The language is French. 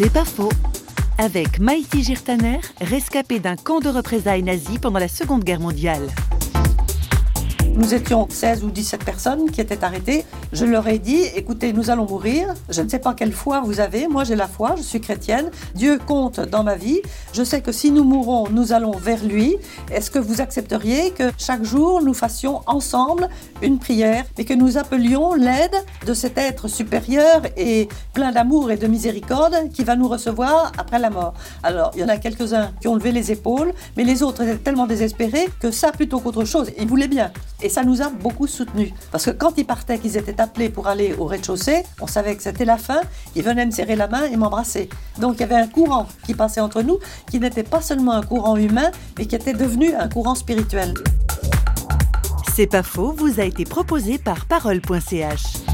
C'est pas faux. Avec Maïti Girtaner, rescapé d'un camp de représailles nazi pendant la Seconde Guerre mondiale. Nous étions 16 ou 17 personnes qui étaient arrêtées. Je leur ai dit, écoutez, nous allons mourir. Je ne sais pas quelle foi vous avez. Moi, j'ai la foi, je suis chrétienne. Dieu compte dans ma vie. Je sais que si nous mourons, nous allons vers lui. Est-ce que vous accepteriez que chaque jour, nous fassions ensemble une prière et que nous appelions l'aide de cet être supérieur et plein d'amour et de miséricorde qui va nous recevoir après la mort? Alors, il y en a quelques-uns qui ont levé les épaules, mais les autres étaient tellement désespérés que ça, plutôt qu'autre chose, ils voulaient bien. Et ça nous a beaucoup soutenus. Parce que quand ils partaient, qu'ils étaient appelés pour aller au rez-de-chaussée, on savait que c'était la fin, ils venaient me serrer la main et m'embrasser. Donc il y avait un courant qui passait entre nous, qui n'était pas seulement un courant humain, mais qui était devenu un courant spirituel. C'est pas faux, vous a été proposé par parole.ch.